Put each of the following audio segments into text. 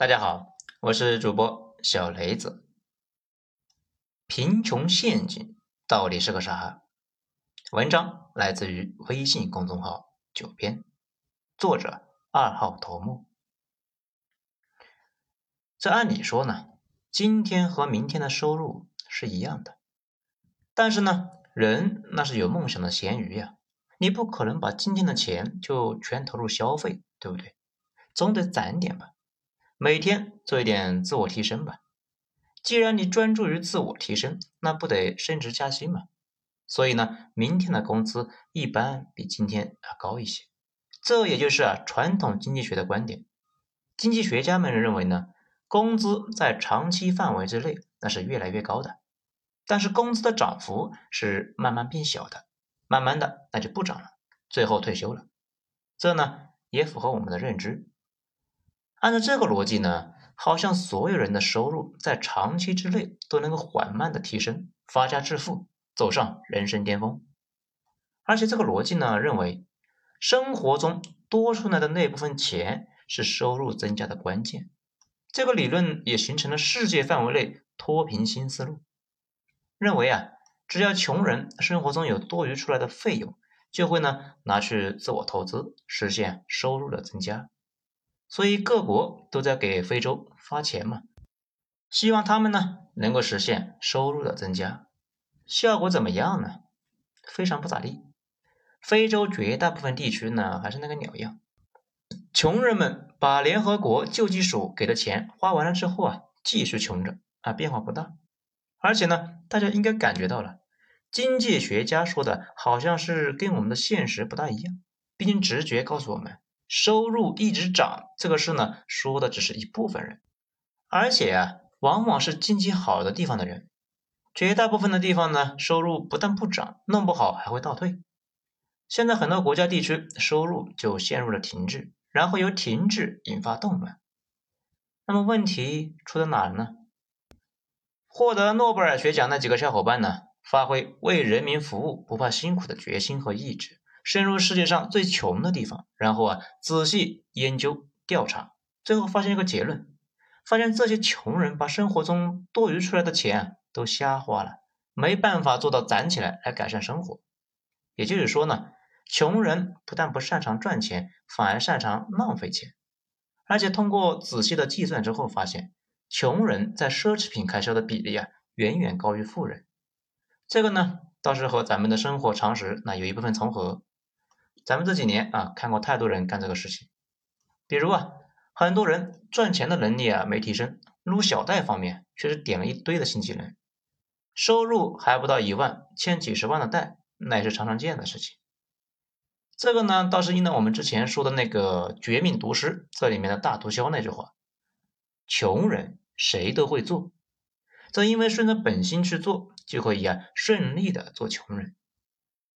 大家好，我是主播小雷子。贫穷陷阱到底是个啥？文章来自于微信公众号“九编”，作者二号头目。这按理说呢，今天和明天的收入是一样的，但是呢，人那是有梦想的咸鱼呀，你不可能把今天的钱就全投入消费，对不对？总得攒点吧。每天做一点自我提升吧。既然你专注于自我提升，那不得升职加薪吗？所以呢，明天的工资一般比今天要高一些。这也就是啊传统经济学的观点。经济学家们认为呢，工资在长期范围之内那是越来越高的，但是工资的涨幅是慢慢变小的，慢慢的那就不涨了，最后退休了。这呢也符合我们的认知。按照这个逻辑呢，好像所有人的收入在长期之内都能够缓慢的提升，发家致富，走上人生巅峰。而且这个逻辑呢，认为生活中多出来的那部分钱是收入增加的关键。这个理论也形成了世界范围内脱贫新思路，认为啊，只要穷人生活中有多余出来的费用，就会呢拿去自我投资，实现收入的增加。所以各国都在给非洲发钱嘛，希望他们呢能够实现收入的增加。效果怎么样呢？非常不咋地。非洲绝大部分地区呢还是那个鸟样，穷人们把联合国救济署给的钱花完了之后啊，继续穷着啊，变化不大。而且呢，大家应该感觉到了，经济学家说的好像是跟我们的现实不大一样。毕竟直觉告诉我们。收入一直涨，这个事呢，说的只是一部分人，而且啊，往往是经济好的地方的人，绝大部分的地方呢，收入不但不涨，弄不好还会倒退。现在很多国家地区收入就陷入了停滞，然后由停滞引发动乱。那么问题出在哪儿呢？获得诺贝尔学奖那几个小伙伴呢，发挥为人民服务不怕辛苦的决心和意志。深入世界上最穷的地方，然后啊，仔细研究调查，最后发现一个结论：发现这些穷人把生活中多余出来的钱啊都瞎花了，没办法做到攒起来来改善生活。也就是说呢，穷人不但不擅长赚钱，反而擅长浪费钱。而且通过仔细的计算之后，发现穷人在奢侈品开销的比例啊，远远高于富人。这个呢，倒是和咱们的生活常识那有一部分重合。咱们这几年啊，看过太多人干这个事情，比如啊，很多人赚钱的能力啊没提升，撸小贷方面却是点了一堆的新技能，收入还不到一万，欠几十万的贷，那也是常常见的事情。这个呢，倒是应了我们之前说的那个《绝命毒师》这里面的大毒枭那句话：穷人谁都会做，正因为顺着本心去做，就可以啊顺利的做穷人。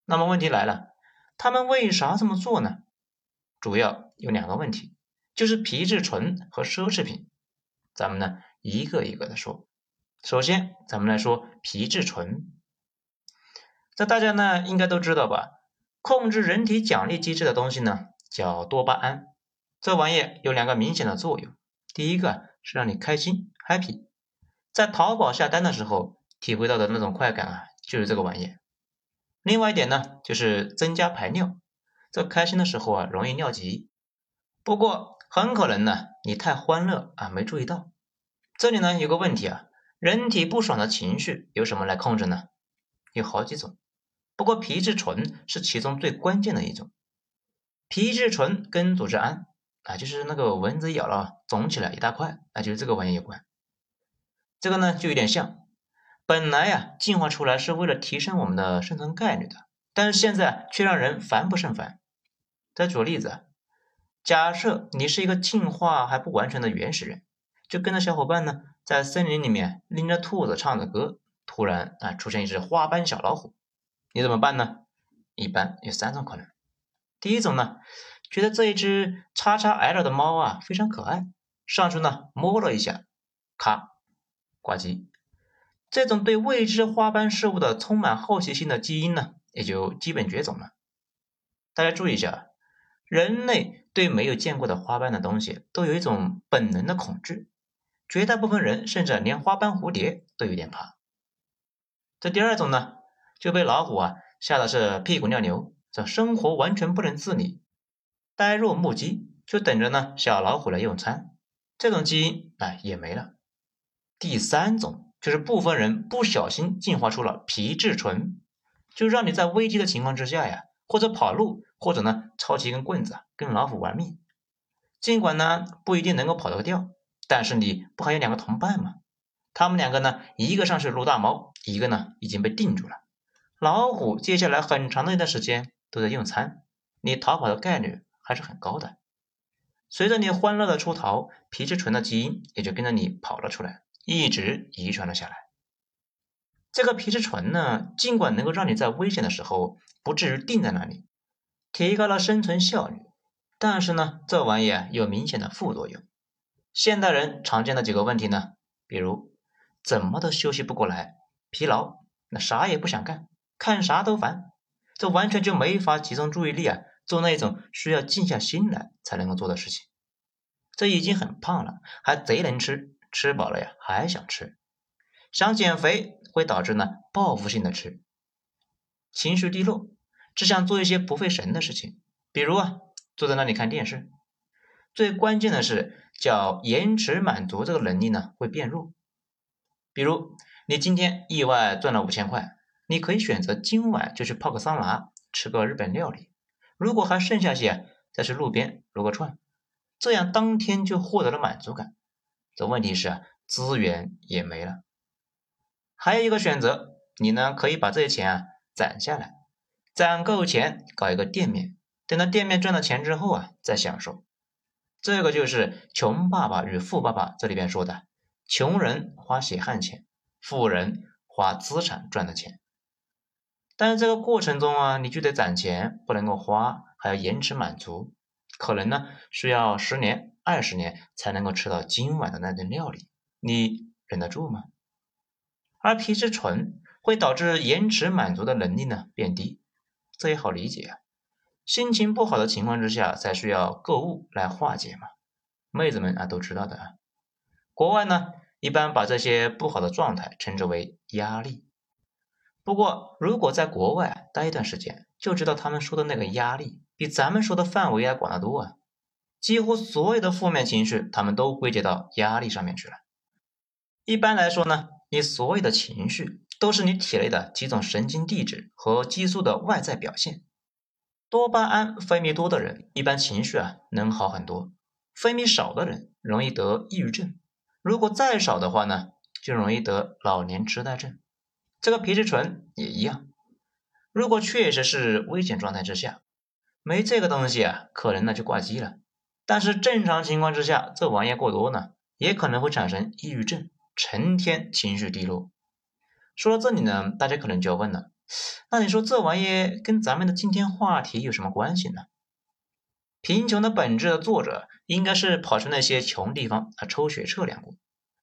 那么问题来了。他们为啥这么做呢？主要有两个问题，就是皮质醇和奢侈品。咱们呢一个一个的说。首先，咱们来说皮质醇。这大家呢应该都知道吧？控制人体奖励机制的东西呢叫多巴胺。这玩意有两个明显的作用。第一个是让你开心 （happy），在淘宝下单的时候体会到的那种快感啊，就是这个玩意。另外一点呢，就是增加排尿。这开心的时候啊，容易尿急。不过很可能呢，你太欢乐啊，没注意到。这里呢有个问题啊，人体不爽的情绪由什么来控制呢？有好几种，不过皮质醇是其中最关键的一种。皮质醇跟组织胺啊，就是那个蚊子咬了肿起来一大块，那就是这个玩意有关。这个呢就有点像。本来呀，进化出来是为了提升我们的生存概率的，但是现在却让人烦不胜烦。再举个例子，假设你是一个进化还不完全的原始人，就跟着小伙伴呢，在森林里面拎着兔子唱着歌，突然啊出现一只花斑小老虎，你怎么办呢？一般有三种可能。第一种呢，觉得这一只叉叉 L 的猫啊非常可爱，上去呢摸了一下，咔，挂机。这种对未知花斑事物的充满好奇心的基因呢，也就基本绝种了。大家注意一下，人类对没有见过的花斑的东西都有一种本能的恐惧，绝大部分人甚至连花斑蝴蝶都有点怕。这第二种呢，就被老虎啊吓得是屁滚尿流，这生活完全不能自理，呆若木鸡，就等着呢小老虎来用餐。这种基因啊也没了。第三种就是部分人不小心进化出了皮质醇，就让你在危机的情况之下呀，或者跑路，或者呢抄起一根棍子跟老虎玩命。尽管呢不一定能够跑得掉，但是你不还有两个同伴吗？他们两个呢，一个上是撸大猫，一个呢已经被定住了。老虎接下来很长的一段时间都在用餐，你逃跑的概率还是很高的。随着你欢乐的出逃，皮质醇的基因也就跟着你跑了出来，一直遗传了下来。这个皮质醇呢，尽管能够让你在危险的时候不至于定在那里，提高了生存效率，但是呢，这玩意啊有明显的副作用。现代人常见的几个问题呢，比如怎么都休息不过来，疲劳，那啥也不想干，看啥都烦，这完全就没法集中注意力啊。做那种需要静下心来才能够做的事情，这已经很胖了，还贼能吃，吃饱了呀还想吃，想减肥会导致呢报复性的吃，情绪低落，只想做一些不费神的事情，比如啊坐在那里看电视。最关键的是叫延迟满足这个能力呢会变弱，比如你今天意外赚了五千块，你可以选择今晚就去泡个桑拿，吃个日本料理。如果还剩下些，再去路边撸个串，这样当天就获得了满足感。这问题是资源也没了。还有一个选择，你呢可以把这些钱啊攒下来，攒够钱搞一个店面，等到店面赚了钱之后啊再享受。这个就是《穷爸爸与富爸爸》这里边说的：穷人花血汗钱，富人花资产赚的钱。但是这个过程中啊，你就得攒钱，不能够花，还要延迟满足，可能呢需要十年、二十年才能够吃到今晚的那顿料理，你忍得住吗？而皮质醇会导致延迟满足的能力呢变低，这也好理解啊，心情不好的情况之下才需要购物来化解嘛，妹子们啊都知道的啊。国外呢一般把这些不好的状态称之为压力。不过，如果在国外待一段时间，就知道他们说的那个压力比咱们说的范围要广得多啊！几乎所有的负面情绪，他们都归结到压力上面去了。一般来说呢，你所有的情绪都是你体内的几种神经递质和激素的外在表现。多巴胺分泌多的人，一般情绪啊能好很多；分泌少的人，容易得抑郁症。如果再少的话呢，就容易得老年痴呆症。这个皮质醇也一样，如果确实是危险状态之下，没这个东西啊，可能呢就挂机了。但是正常情况之下，这玩意过多呢，也可能会产生抑郁症，成天情绪低落。说到这里呢，大家可能就要问了，那你说这玩意跟咱们的今天话题有什么关系呢？贫穷的本质的作者应该是跑去那些穷地方啊抽血测量过，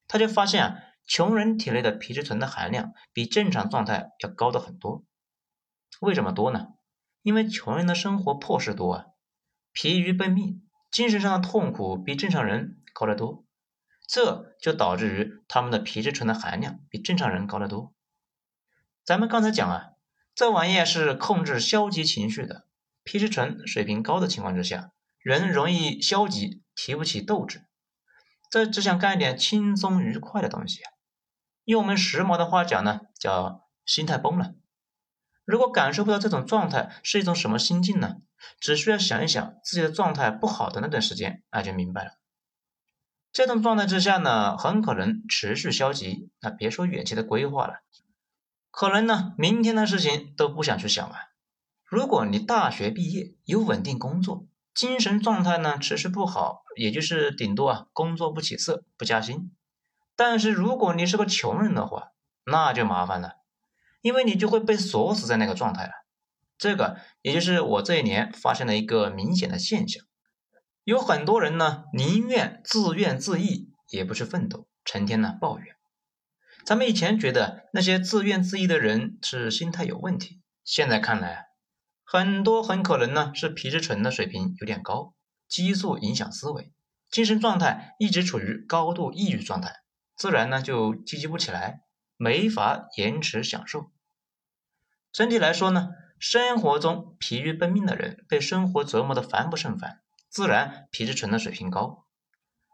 他就发现啊。穷人体内的皮质醇的含量比正常状态要高的很多，为什么多呢？因为穷人的生活破事多啊，疲于奔命，精神上的痛苦比正常人高得多，这就导致于他们的皮质醇的含量比正常人高得多。咱们刚才讲啊，这玩意是控制消极情绪的，皮质醇水平高的情况之下，人容易消极，提不起斗志。这只想干一点轻松愉快的东西，用我们时髦的话讲呢，叫心态崩了。如果感受不到这种状态是一种什么心境呢？只需要想一想自己的状态不好的那段时间，那就明白了。这种状态之下呢，很可能持续消极，那别说远期的规划了，可能呢，明天的事情都不想去想了。如果你大学毕业有稳定工作，精神状态呢持续不好，也就是顶多啊工作不起色不加薪。但是如果你是个穷人的话，那就麻烦了，因为你就会被锁死在那个状态了。这个也就是我这一年发现了一个明显的现象，有很多人呢宁愿自怨自艾，也不去奋斗，成天呢抱怨。咱们以前觉得那些自怨自艾的人是心态有问题，现在看来。很多很可能呢是皮质醇的水平有点高，激素影响思维，精神状态一直处于高度抑郁状态，自然呢就积极不起来，没法延迟享受。整体来说呢，生活中疲于奔命的人，被生活折磨的烦不胜烦，自然皮质醇的水平高。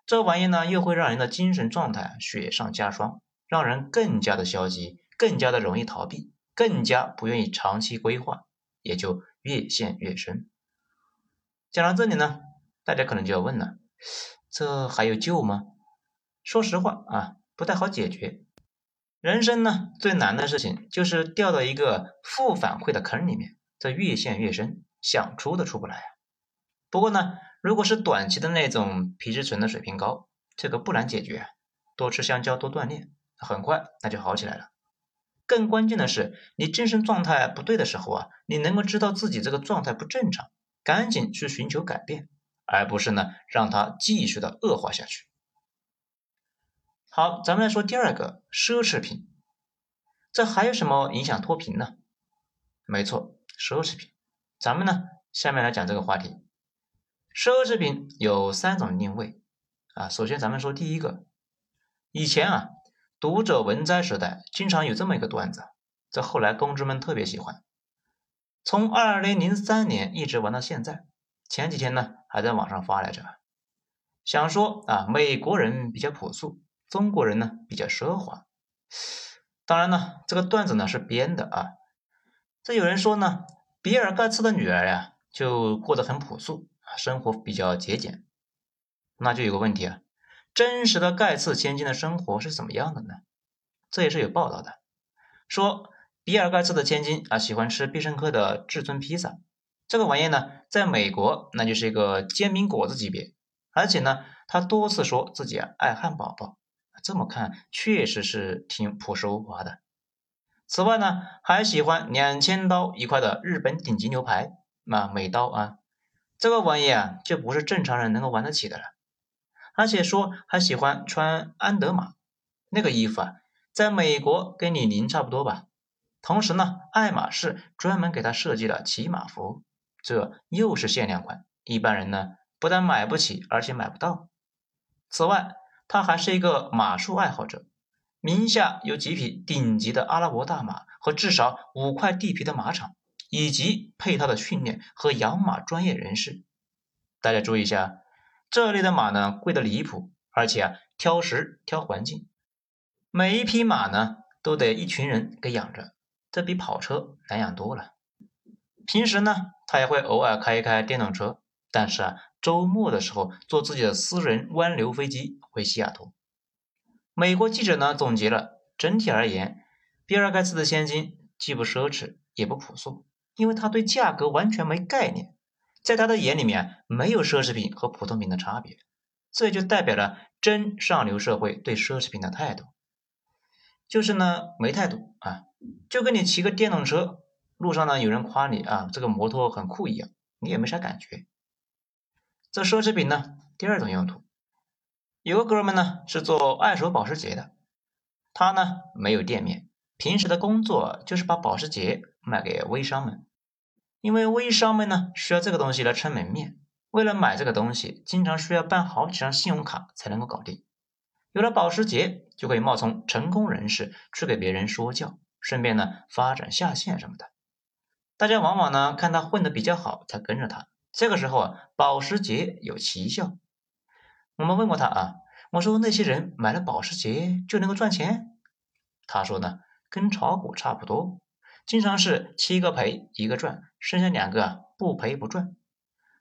这玩意呢，又会让人的精神状态雪上加霜，让人更加的消极，更加的容易逃避，更加不愿意长期规划，也就越陷越深。讲到这里呢，大家可能就要问了：这还有救吗？说实话啊，不太好解决。人生呢，最难的事情就是掉到一个负反馈的坑里面，这越陷越深，想出都出不来啊。不过呢，如果是短期的那种皮质醇的水平高，这个不难解决，多吃香蕉，多锻炼，很快那就好起来了。更关键的是，你精神状态不对的时候啊，你能够知道自己这个状态不正常，赶紧去寻求改变，而不是呢让它继续的恶化下去。好，咱们来说第二个奢侈品，这还有什么影响脱贫呢？没错，奢侈品。咱们呢，下面来讲这个话题。奢侈品有三种定位啊。首先，咱们说第一个，以前啊，读者文摘时代经常有这么一个段子，这后来公知们特别喜欢，从二零零三年一直玩到现在。前几天呢，还在网上发来着，想说啊，美国人比较朴素。中国人呢比较奢华，当然呢，这个段子呢是编的啊。这有人说呢，比尔盖茨的女儿呀就过得很朴素啊，生活比较节俭。那就有个问题啊，真实的盖茨千金的生活是怎么样的呢？这也是有报道的，说比尔盖茨的千金啊喜欢吃必胜客的至尊披萨，这个玩意呢，在美国那就是一个煎饼果子级别，而且呢，他多次说自己爱汉堡包。这么看，确实是挺朴实无华的。此外呢，还喜欢两千刀一块的日本顶级牛排，那美刀啊，这个玩意啊，就不是正常人能够玩得起的了。而且说还喜欢穿安德玛那个衣服啊，在美国跟李宁差不多吧。同时呢，爱马仕专门给他设计了骑马服，这又是限量款，一般人呢不但买不起，而且买不到。此外，他还是一个马术爱好者，名下有几匹顶级的阿拉伯大马和至少五块地皮的马场，以及配套的训练和养马专业人士。大家注意一下，这类的马呢贵的离谱，而且啊挑食挑环境，每一匹马呢都得一群人给养着，这比跑车难养多了。平时呢他也会偶尔开一开电动车，但是啊。周末的时候，坐自己的私人湾流飞机回西雅图。美国记者呢总结了，整体而言，比尔盖茨的现金既不奢侈也不朴素，因为他对价格完全没概念，在他的眼里面没有奢侈品和普通品的差别，这就代表了真上流社会对奢侈品的态度，就是呢没态度啊，就跟你骑个电动车，路上呢有人夸你啊这个摩托很酷一样，你也没啥感觉。这奢侈品呢，第二种用途，有个哥们呢是做二手保时捷的，他呢没有店面，平时的工作就是把保时捷卖给微商们，因为微商们呢需要这个东西来撑门面，为了买这个东西，经常需要办好几张信用卡才能够搞定。有了保时捷，就可以冒充成功人士去给别人说教，顺便呢发展下线什么的。大家往往呢看他混得比较好，才跟着他。这个时候啊，保时捷有奇效。我们问过他啊，我说那些人买了保时捷就能够赚钱？他说呢，跟炒股差不多，经常是七个赔一个赚，剩下两个不赔不赚。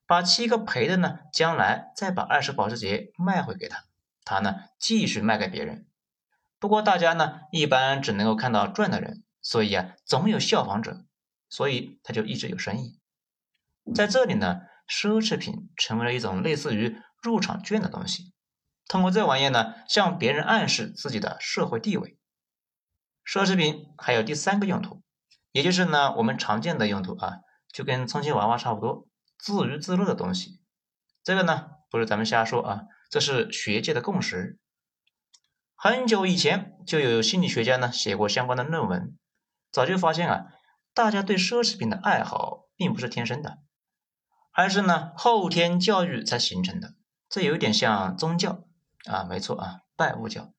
把七个赔的呢，将来再把二手保时捷卖回给他，他呢继续卖给别人。不过大家呢一般只能够看到赚的人，所以啊总有效仿者，所以他就一直有生意。在这里呢，奢侈品成为了一种类似于入场券的东西，通过这玩意呢，向别人暗示自己的社会地位。奢侈品还有第三个用途，也就是呢我们常见的用途啊，就跟充气娃娃差不多，自娱自乐的东西。这个呢不是咱们瞎说啊，这是学界的共识。很久以前就有心理学家呢写过相关的论文，早就发现啊，大家对奢侈品的爱好并不是天生的。而是呢后天教育才形成的。这有点像宗教啊，没错啊，拜物教。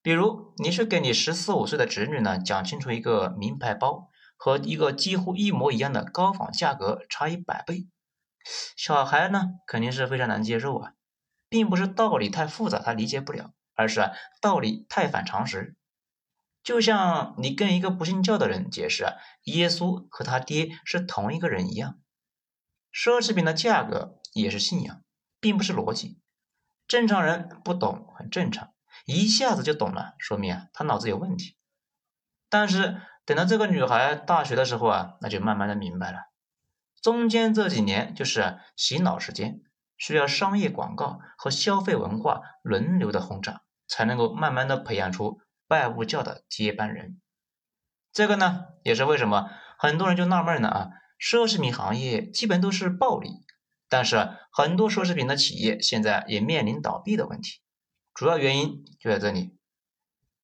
比如你去给你十四五岁的侄女呢讲清楚一个名牌包和一个几乎一模一样的高仿价格差一百倍，小孩呢肯定是非常难接受啊，并不是道理太复杂他理解不了，而是啊道理太反常识。就像你跟一个不信教的人解释啊耶稣和他爹是同一个人一样，奢侈品的价格也是信仰，并不是逻辑。正常人不懂很正常。一下子就懂了，说明啊他脑子有问题。但是等到这个女孩大学的时候啊，那就慢慢的明白了。中间这几年就是洗脑时间，需要商业广告和消费文化轮流的轰炸，才能够慢慢的培养出拜物教的接班人。这个呢，也是为什么很多人就纳闷呢啊，奢侈品行业基本都是暴利，但是很多奢侈品的企业现在也面临倒闭的问题。主要原因就在这里，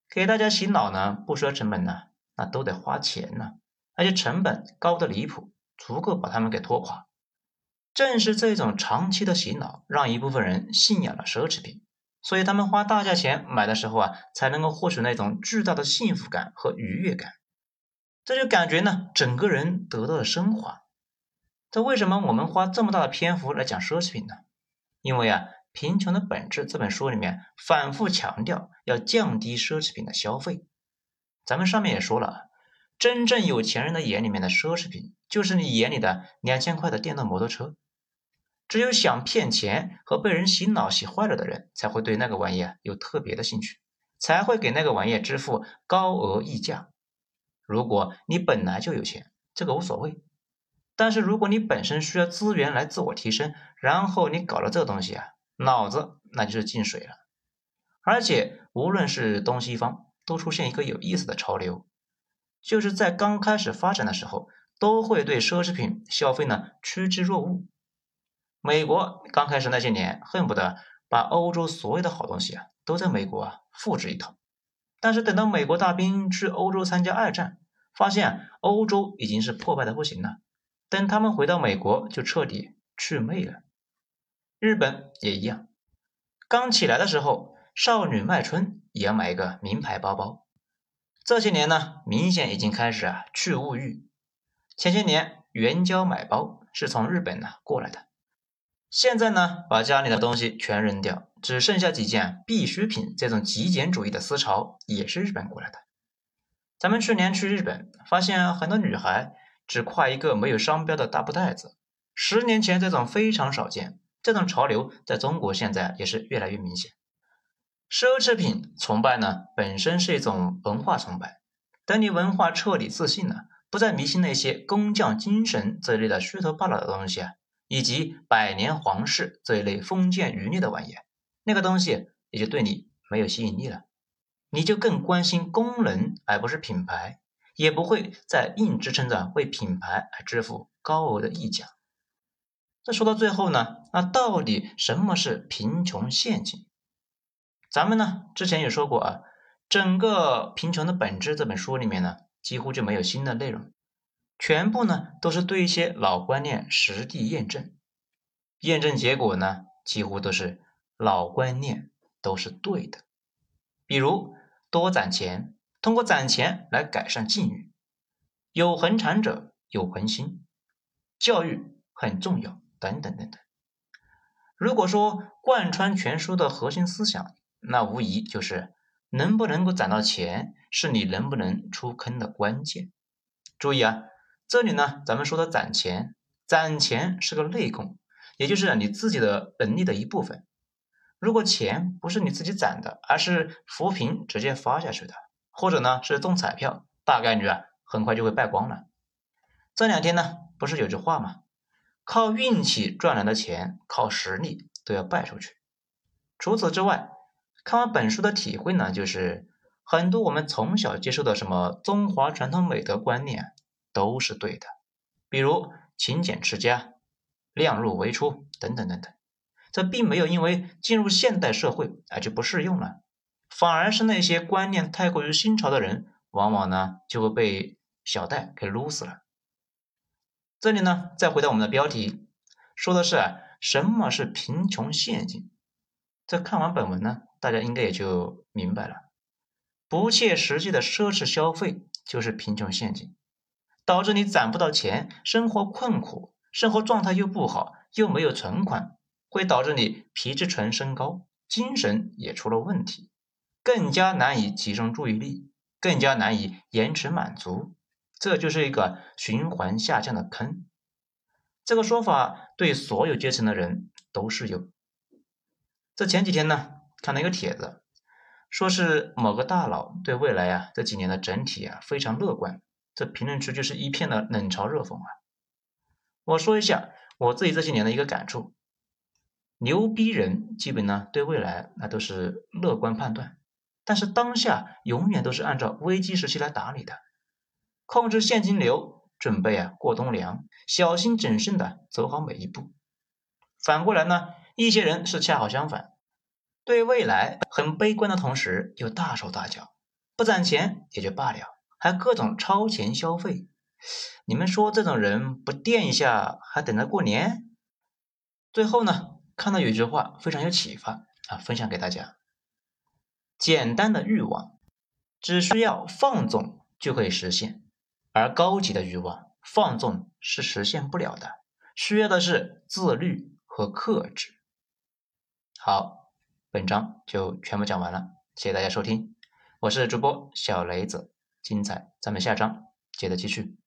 给大家洗脑呢，不说成本呢，那都得花钱呢，而且成本高的离谱，足够把他们给拖垮。正是这种长期的洗脑，让一部分人信仰了奢侈品，所以他们花大价钱买的时候啊，才能够获取那种巨大的幸福感和愉悦感，这就感觉呢，整个人得到了升华。这为什么我们花这么大的篇幅来讲奢侈品呢？因为啊。《贫穷的本质》这本书里面反复强调要降低奢侈品的消费。咱们上面也说了，真正有钱人的眼里面的奢侈品，就是你眼里的两千块的电动摩托车。只有想骗钱和被人洗脑洗坏了的人，才会对那个玩意有特别的兴趣，才会给那个玩意支付高额溢价。如果你本来就有钱，这个无所谓；但是如果你本身需要资源来自我提升，然后你搞了这东西啊。脑子那就是进水了，而且无论是东西方，都出现一个有意思的潮流，就是在刚开始发展的时候，都会对奢侈品消费呢趋之若鹜。美国刚开始那些年，恨不得把欧洲所有的好东西啊都在美国啊复制一套，但是等到美国大兵去欧洲参加二战，发现欧洲已经是破败的不行了，等他们回到美国，就彻底去魅了。日本也一样，刚起来的时候，少女麦春也要买一个名牌包包。这些年呢，明显已经开始啊去物欲。前些年援交买包是从日本呢过来的，现在呢把家里的东西全扔掉，只剩下几件必需品。这种极简主义的思潮也是日本过来的。咱们去年去日本，发现很多女孩只挎一个没有商标的大布袋子，十年前这种非常少见。这种潮流在中国现在也是越来越明显。奢侈品崇拜呢，本身是一种文化崇拜。等你文化彻底自信了，不再迷信那些工匠精神这一类的虚头巴脑的东西啊，以及百年皇室这一类封建余孽的玩意，那个东西也就对你没有吸引力了。你就更关心功能而不是品牌，也不会再硬支撑着为品牌而支付高额的溢价。这说到最后呢，那到底什么是贫穷陷阱？咱们呢之前也说过啊，整个《贫穷的本质》这本书里面呢，几乎就没有新的内容，全部呢都是对一些老观念实地验证，验证结果呢几乎都是老观念都是对的。比如多攒钱，通过攒钱来改善境遇，有恒产者有恒心，教育很重要。等等等等，如果说贯穿全书的核心思想，那无疑就是能不能够攒到钱，是你能不能出坑的关键。注意啊，这里呢，咱们说的攒钱，攒钱是个内功，也就是你自己的能力的一部分。如果钱不是你自己攒的，而是扶贫直接发下去的，或者呢是中彩票，大概率啊很快就会败光了。这两天呢，不是有句话吗？靠运气赚来的钱，靠实力都要败出去。除此之外，看完本书的体会呢，就是很多我们从小接受的什么中华传统美德观念都是对的，比如勤俭持家、量入为出等等等等。这并没有因为进入现代社会而就不适用了，反而是那些观念太过于新潮的人，往往呢就会被小戴给撸死了。这里呢，再回到我们的标题，说的是啊，什么是贫穷陷阱？这看完本文呢，大家应该也就明白了。不切实际的奢侈消费就是贫穷陷阱，导致你攒不到钱，生活困苦，生活状态又不好，又没有存款，会导致你皮质醇升高，精神也出了问题，更加难以集中注意力，更加难以延迟满足，这就是一个循环下降的坑。这个说法对所有阶层的人都适用。这前几天呢，看到一个帖子，说是某个大佬对未来啊这几年的整体啊非常乐观，这评论区就是一片的冷嘲热讽啊。我说一下我自己这些年的一个感触：牛逼人基本呢对未来那都是乐观判断，但是当下永远都是按照危机时期来打理的，控制现金流。准备啊过冬粮，小心谨慎的走好每一步。反过来呢，一些人是恰好相反，对未来很悲观的同时又大手大脚，不攒钱也就罢了，还各种超前消费。你们说这种人不垫一下，还等着过年？最后呢，看到有一句话非常有启发啊，分享给大家：简单的欲望只需要放纵就可以实现。而高级的欲望放纵是实现不了的，需要的是自律和克制。好，本章就全部讲完了，谢谢大家收听，我是主播小雷子，精彩咱们下章接着继续。